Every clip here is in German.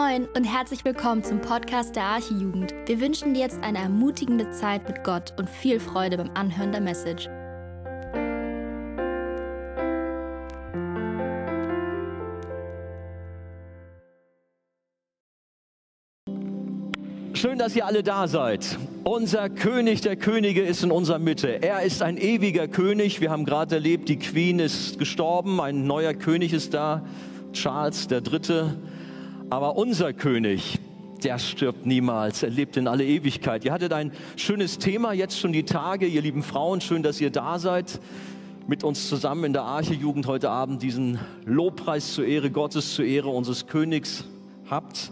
Moin und herzlich willkommen zum Podcast der Archijugend. Wir wünschen dir jetzt eine ermutigende Zeit mit Gott und viel Freude beim Anhören der Message. Schön, dass ihr alle da seid. Unser König der Könige ist in unserer Mitte. Er ist ein ewiger König. Wir haben gerade erlebt, die Queen ist gestorben, ein neuer König ist da, Charles der Dritte. Aber unser König, der stirbt niemals, er lebt in alle Ewigkeit. Ihr hattet ein schönes Thema, jetzt schon die Tage, ihr lieben Frauen, schön, dass ihr da seid, mit uns zusammen in der Arche-Jugend heute Abend diesen Lobpreis zur Ehre Gottes, zur Ehre unseres Königs habt.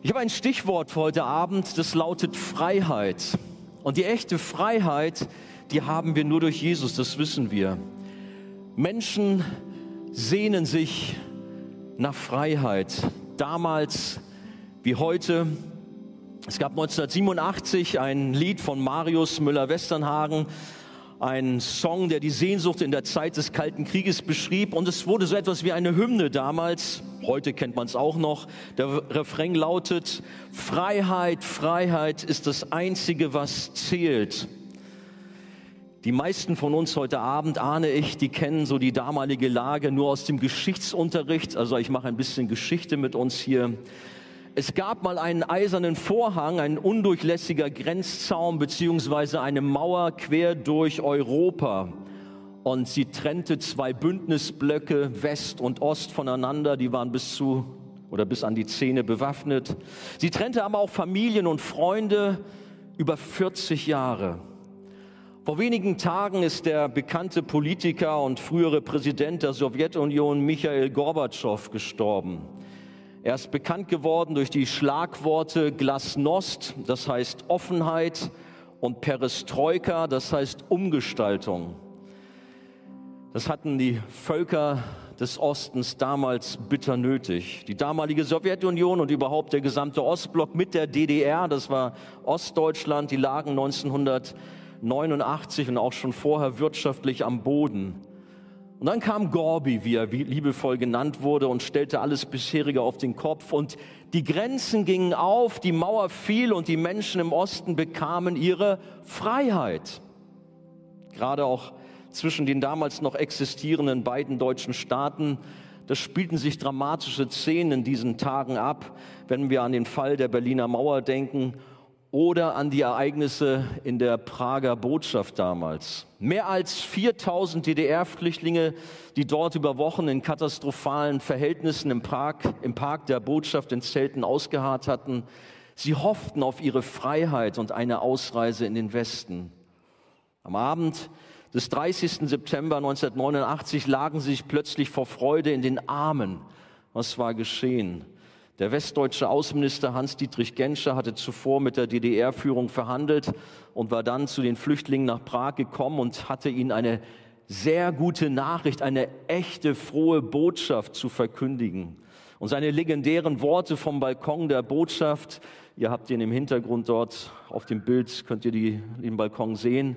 Ich habe ein Stichwort für heute Abend, das lautet Freiheit. Und die echte Freiheit, die haben wir nur durch Jesus, das wissen wir. Menschen sehnen sich nach Freiheit. Damals wie heute. Es gab 1987 ein Lied von Marius Müller-Westernhagen, ein Song, der die Sehnsucht in der Zeit des Kalten Krieges beschrieb. Und es wurde so etwas wie eine Hymne damals. Heute kennt man es auch noch. Der Refrain lautet, Freiheit, Freiheit ist das Einzige, was zählt. Die meisten von uns heute Abend, ahne ich, die kennen so die damalige Lage nur aus dem Geschichtsunterricht. Also ich mache ein bisschen Geschichte mit uns hier. Es gab mal einen eisernen Vorhang, ein undurchlässiger Grenzzaun beziehungsweise eine Mauer quer durch Europa. Und sie trennte zwei Bündnisblöcke West und Ost voneinander. Die waren bis zu oder bis an die Zähne bewaffnet. Sie trennte aber auch Familien und Freunde über 40 Jahre. Vor wenigen Tagen ist der bekannte Politiker und frühere Präsident der Sowjetunion Michael Gorbatschow gestorben. Er ist bekannt geworden durch die Schlagworte Glasnost, das heißt Offenheit, und Perestroika, das heißt Umgestaltung. Das hatten die Völker des Ostens damals bitter nötig. Die damalige Sowjetunion und überhaupt der gesamte Ostblock mit der DDR, das war Ostdeutschland, die lagen 1900 89 und auch schon vorher wirtschaftlich am Boden. Und dann kam Gorbi, wie er liebevoll genannt wurde, und stellte alles bisherige auf den Kopf. Und die Grenzen gingen auf, die Mauer fiel und die Menschen im Osten bekamen ihre Freiheit. Gerade auch zwischen den damals noch existierenden beiden deutschen Staaten, da spielten sich dramatische Szenen in diesen Tagen ab, wenn wir an den Fall der Berliner Mauer denken oder an die Ereignisse in der Prager Botschaft damals. Mehr als 4000 DDR-Flüchtlinge, die dort über Wochen in katastrophalen Verhältnissen im Park, im Park der Botschaft in Zelten ausgeharrt hatten. Sie hofften auf ihre Freiheit und eine Ausreise in den Westen. Am Abend des 30. September 1989 lagen sie sich plötzlich vor Freude in den Armen. Was war geschehen? Der westdeutsche Außenminister Hans-Dietrich Genscher hatte zuvor mit der DDR-Führung verhandelt und war dann zu den Flüchtlingen nach Prag gekommen und hatte ihnen eine sehr gute Nachricht, eine echte frohe Botschaft zu verkündigen. Und seine legendären Worte vom Balkon der Botschaft, ihr habt ihn im Hintergrund dort auf dem Bild, könnt ihr die, den Balkon sehen,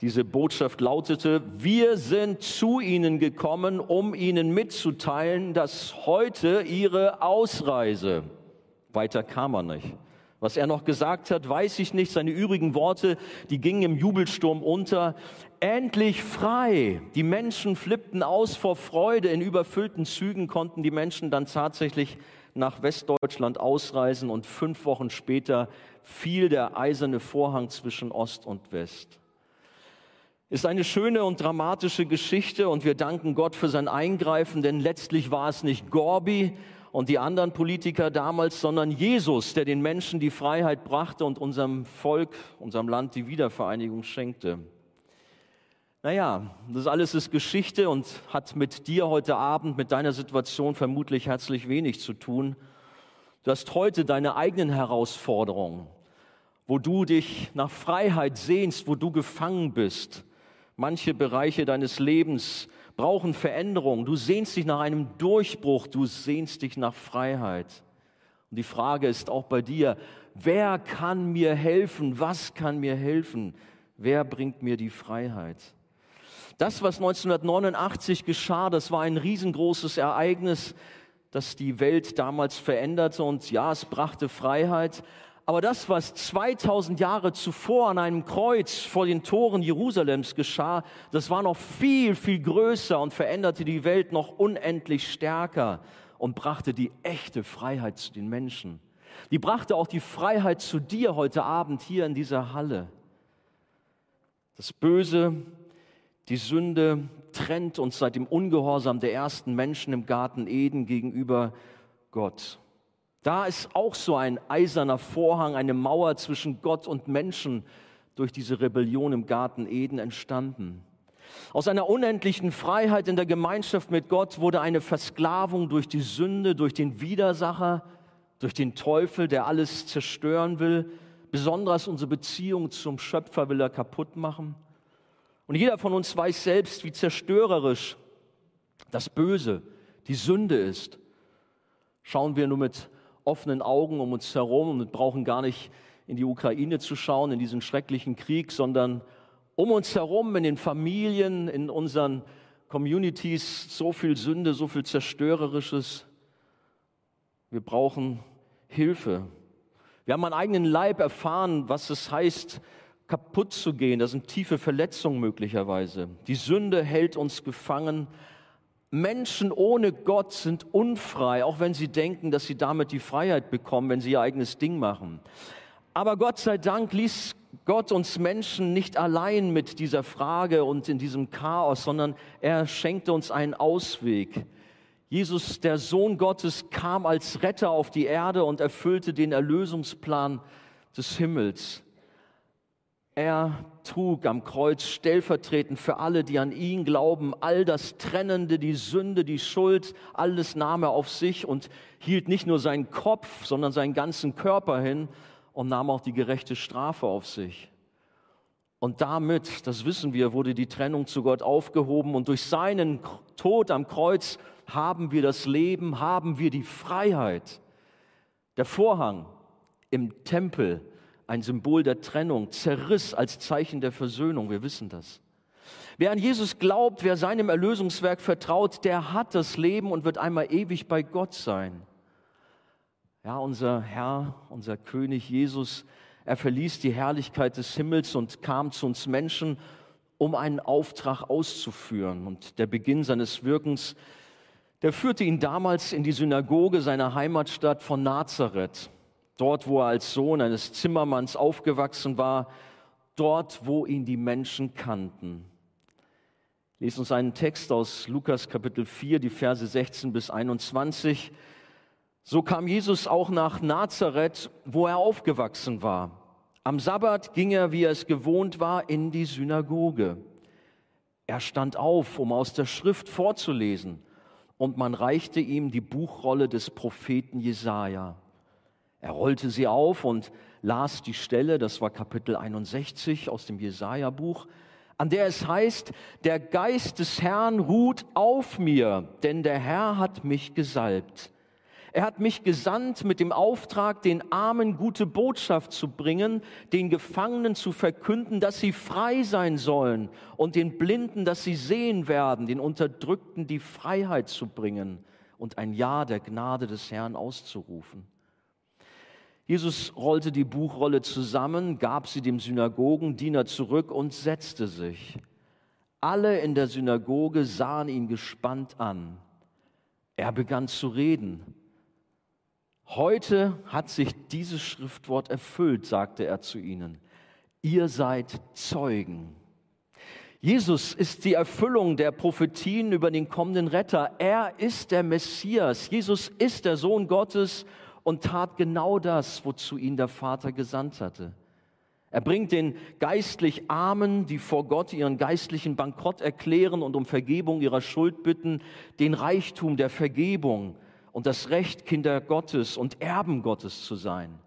diese Botschaft lautete, wir sind zu Ihnen gekommen, um Ihnen mitzuteilen, dass heute Ihre Ausreise, weiter kam er nicht. Was er noch gesagt hat, weiß ich nicht. Seine übrigen Worte, die gingen im Jubelsturm unter. Endlich frei. Die Menschen flippten aus vor Freude. In überfüllten Zügen konnten die Menschen dann tatsächlich nach Westdeutschland ausreisen und fünf Wochen später fiel der eiserne Vorhang zwischen Ost und West. Ist eine schöne und dramatische Geschichte und wir danken Gott für sein Eingreifen, denn letztlich war es nicht Gorbi und die anderen Politiker damals, sondern Jesus, der den Menschen die Freiheit brachte und unserem Volk, unserem Land die Wiedervereinigung schenkte. Naja, das alles ist Geschichte und hat mit dir heute Abend, mit deiner Situation vermutlich herzlich wenig zu tun. Du hast heute deine eigenen Herausforderungen, wo du dich nach Freiheit sehnst, wo du gefangen bist Manche Bereiche deines Lebens brauchen Veränderung. Du sehnst dich nach einem Durchbruch, du sehnst dich nach Freiheit. Und die Frage ist auch bei dir, wer kann mir helfen? Was kann mir helfen? Wer bringt mir die Freiheit? Das, was 1989 geschah, das war ein riesengroßes Ereignis, das die Welt damals veränderte und ja, es brachte Freiheit. Aber das, was 2000 Jahre zuvor an einem Kreuz vor den Toren Jerusalems geschah, das war noch viel, viel größer und veränderte die Welt noch unendlich stärker und brachte die echte Freiheit zu den Menschen. Die brachte auch die Freiheit zu dir heute Abend hier in dieser Halle. Das Böse, die Sünde trennt uns seit dem Ungehorsam der ersten Menschen im Garten Eden gegenüber Gott. Da ist auch so ein eiserner Vorhang, eine Mauer zwischen Gott und Menschen durch diese Rebellion im Garten Eden entstanden. Aus einer unendlichen Freiheit in der Gemeinschaft mit Gott wurde eine Versklavung durch die Sünde, durch den Widersacher, durch den Teufel, der alles zerstören will. Besonders unsere Beziehung zum Schöpfer will er kaputt machen. Und jeder von uns weiß selbst, wie zerstörerisch das Böse, die Sünde ist. Schauen wir nur mit offenen Augen um uns herum und brauchen gar nicht in die Ukraine zu schauen, in diesen schrecklichen Krieg, sondern um uns herum, in den Familien, in unseren Communities, so viel Sünde, so viel Zerstörerisches. Wir brauchen Hilfe. Wir haben an eigenen Leib erfahren, was es heißt, kaputt zu gehen. Das sind tiefe Verletzungen möglicherweise. Die Sünde hält uns gefangen. Menschen ohne Gott sind unfrei, auch wenn sie denken, dass sie damit die Freiheit bekommen, wenn sie ihr eigenes Ding machen. Aber Gott sei Dank ließ Gott uns Menschen nicht allein mit dieser Frage und in diesem Chaos, sondern er schenkte uns einen Ausweg. Jesus, der Sohn Gottes, kam als Retter auf die Erde und erfüllte den Erlösungsplan des Himmels. Er trug am Kreuz stellvertretend für alle, die an ihn glauben, all das Trennende, die Sünde, die Schuld, alles nahm er auf sich und hielt nicht nur seinen Kopf, sondern seinen ganzen Körper hin und nahm auch die gerechte Strafe auf sich. Und damit, das wissen wir, wurde die Trennung zu Gott aufgehoben und durch seinen Tod am Kreuz haben wir das Leben, haben wir die Freiheit. Der Vorhang im Tempel ein Symbol der Trennung, zerriss als Zeichen der Versöhnung. Wir wissen das. Wer an Jesus glaubt, wer seinem Erlösungswerk vertraut, der hat das Leben und wird einmal ewig bei Gott sein. Ja, unser Herr, unser König Jesus, er verließ die Herrlichkeit des Himmels und kam zu uns Menschen, um einen Auftrag auszuführen. Und der Beginn seines Wirkens, der führte ihn damals in die Synagoge seiner Heimatstadt von Nazareth dort wo er als Sohn eines Zimmermanns aufgewachsen war, dort wo ihn die Menschen kannten. Lesen uns einen Text aus Lukas Kapitel 4, die Verse 16 bis 21. So kam Jesus auch nach Nazareth, wo er aufgewachsen war. Am Sabbat ging er, wie er es gewohnt war, in die Synagoge. Er stand auf, um aus der Schrift vorzulesen, und man reichte ihm die Buchrolle des Propheten Jesaja. Er rollte sie auf und las die Stelle, das war Kapitel 61 aus dem Jesaja-Buch, an der es heißt, der Geist des Herrn ruht auf mir, denn der Herr hat mich gesalbt. Er hat mich gesandt mit dem Auftrag, den Armen gute Botschaft zu bringen, den Gefangenen zu verkünden, dass sie frei sein sollen und den Blinden, dass sie sehen werden, den Unterdrückten die Freiheit zu bringen und ein Ja der Gnade des Herrn auszurufen. Jesus rollte die Buchrolle zusammen, gab sie dem Synagogendiener zurück und setzte sich. Alle in der Synagoge sahen ihn gespannt an. Er begann zu reden. Heute hat sich dieses Schriftwort erfüllt, sagte er zu ihnen. Ihr seid Zeugen. Jesus ist die Erfüllung der Prophetien über den kommenden Retter. Er ist der Messias. Jesus ist der Sohn Gottes und tat genau das, wozu ihn der Vater gesandt hatte. Er bringt den geistlich Armen, die vor Gott ihren geistlichen Bankrott erklären und um Vergebung ihrer Schuld bitten, den Reichtum der Vergebung und das Recht, Kinder Gottes und Erben Gottes zu sein.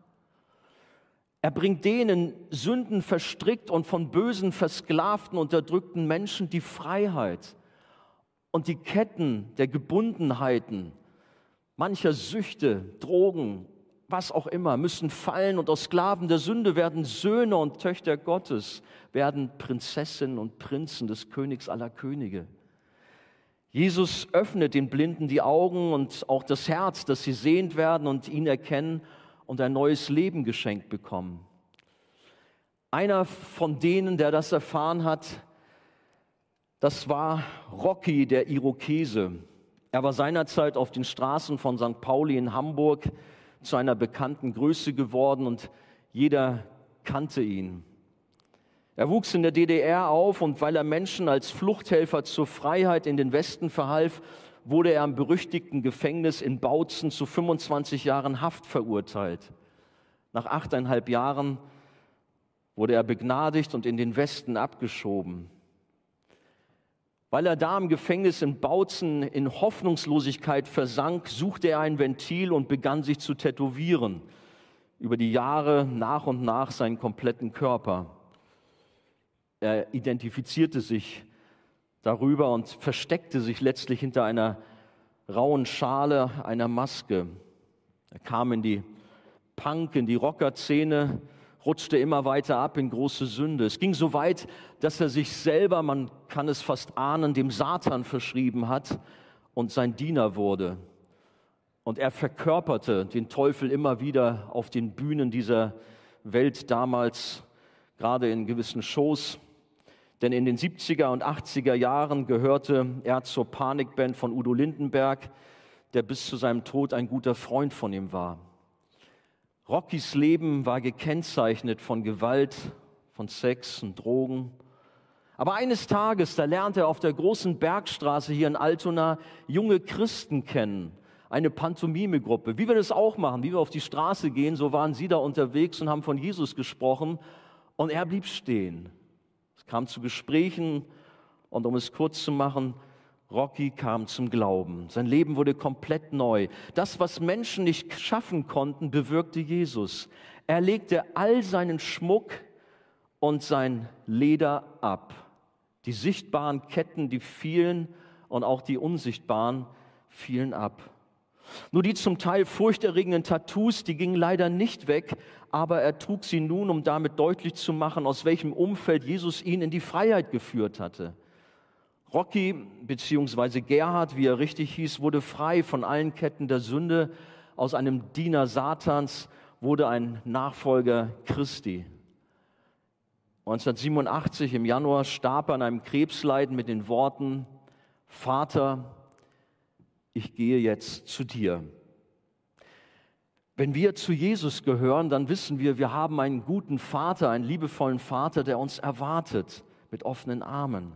Er bringt denen Sünden verstrickt und von bösen, versklavten, unterdrückten Menschen die Freiheit und die Ketten der Gebundenheiten mancher Süchte, Drogen, was auch immer, müssen fallen und aus Sklaven der Sünde werden Söhne und Töchter Gottes, werden Prinzessinnen und Prinzen des Königs aller Könige. Jesus öffnet den Blinden die Augen und auch das Herz, dass sie sehend werden und ihn erkennen und ein neues Leben geschenkt bekommen. Einer von denen, der das erfahren hat, das war Rocky, der Irokese. Er war seinerzeit auf den Straßen von St. Pauli in Hamburg zu einer bekannten Größe geworden und jeder kannte ihn. Er wuchs in der DDR auf und weil er Menschen als Fluchthelfer zur Freiheit in den Westen verhalf, wurde er im berüchtigten Gefängnis in Bautzen zu 25 Jahren Haft verurteilt. Nach achteinhalb Jahren wurde er begnadigt und in den Westen abgeschoben. Weil er da im Gefängnis in Bautzen in Hoffnungslosigkeit versank, suchte er ein Ventil und begann sich zu tätowieren. Über die Jahre nach und nach seinen kompletten Körper. Er identifizierte sich darüber und versteckte sich letztlich hinter einer rauen Schale, einer Maske. Er kam in die Punk, in die Rocker-Szene, rutschte immer weiter ab in große Sünde. Es ging so weit, dass er sich selber, man kann es fast ahnen, dem Satan verschrieben hat und sein Diener wurde. Und er verkörperte den Teufel immer wieder auf den Bühnen dieser Welt damals, gerade in gewissen Shows. Denn in den 70er und 80er Jahren gehörte er zur Panikband von Udo Lindenberg, der bis zu seinem Tod ein guter Freund von ihm war. Rockys Leben war gekennzeichnet von Gewalt, von Sex und Drogen. Aber eines Tages, da lernte er auf der großen Bergstraße hier in Altona junge Christen kennen, eine Pantomime-Gruppe. Wie wir das auch machen, wie wir auf die Straße gehen, so waren sie da unterwegs und haben von Jesus gesprochen. Und er blieb stehen kam zu Gesprächen und um es kurz zu machen, Rocky kam zum Glauben. Sein Leben wurde komplett neu. Das, was Menschen nicht schaffen konnten, bewirkte Jesus. Er legte all seinen Schmuck und sein Leder ab. Die sichtbaren Ketten, die fielen und auch die unsichtbaren fielen ab. Nur die zum Teil furchterregenden Tattoos, die gingen leider nicht weg, aber er trug sie nun, um damit deutlich zu machen, aus welchem Umfeld Jesus ihn in die Freiheit geführt hatte. Rocky bzw. Gerhard, wie er richtig hieß, wurde frei von allen Ketten der Sünde. Aus einem Diener Satans wurde ein Nachfolger Christi. 1987 im Januar starb er an einem Krebsleiden mit den Worten, Vater, ich gehe jetzt zu dir. Wenn wir zu Jesus gehören, dann wissen wir, wir haben einen guten Vater, einen liebevollen Vater, der uns erwartet mit offenen Armen.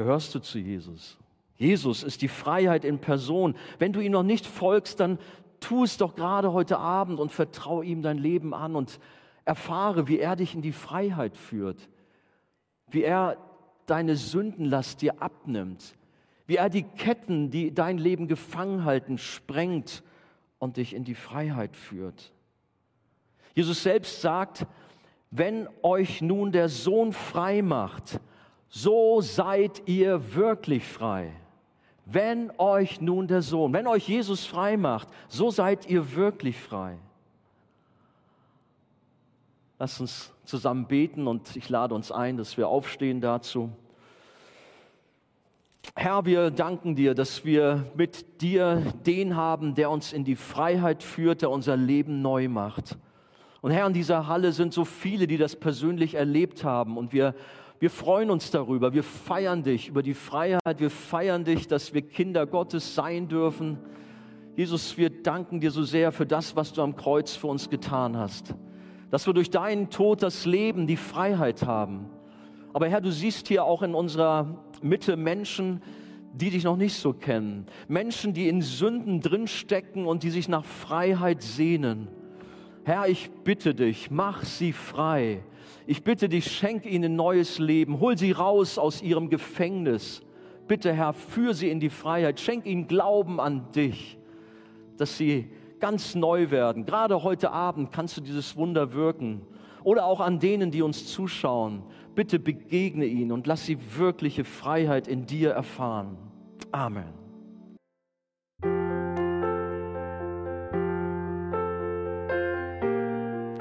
Gehörst du zu Jesus? Jesus ist die Freiheit in Person. Wenn du ihm noch nicht folgst, dann tu es doch gerade heute Abend und vertraue ihm dein Leben an und erfahre, wie er dich in die Freiheit führt, wie er deine Sündenlast dir abnimmt, wie er die Ketten, die dein Leben gefangen halten, sprengt und dich in die Freiheit führt. Jesus selbst sagt, wenn euch nun der Sohn frei macht, so seid ihr wirklich frei. Wenn euch nun der Sohn, wenn euch Jesus frei macht, so seid ihr wirklich frei. Lasst uns zusammen beten und ich lade uns ein, dass wir aufstehen dazu. Herr, wir danken dir, dass wir mit dir den haben, der uns in die Freiheit führt, der unser Leben neu macht. Und Herr, in dieser Halle sind so viele, die das persönlich erlebt haben. Und wir, wir freuen uns darüber. Wir feiern dich über die Freiheit. Wir feiern dich, dass wir Kinder Gottes sein dürfen. Jesus, wir danken dir so sehr für das, was du am Kreuz für uns getan hast. Dass wir durch deinen Tod das Leben, die Freiheit haben. Aber Herr, du siehst hier auch in unserer Mitte Menschen, die dich noch nicht so kennen. Menschen, die in Sünden drinstecken und die sich nach Freiheit sehnen. Herr, ich bitte dich, mach sie frei. Ich bitte dich, schenk ihnen neues Leben. Hol sie raus aus ihrem Gefängnis. Bitte, Herr, führ sie in die Freiheit. Schenk ihnen Glauben an dich, dass sie ganz neu werden. Gerade heute Abend kannst du dieses Wunder wirken. Oder auch an denen, die uns zuschauen. Bitte begegne ihnen und lass sie wirkliche Freiheit in dir erfahren. Amen.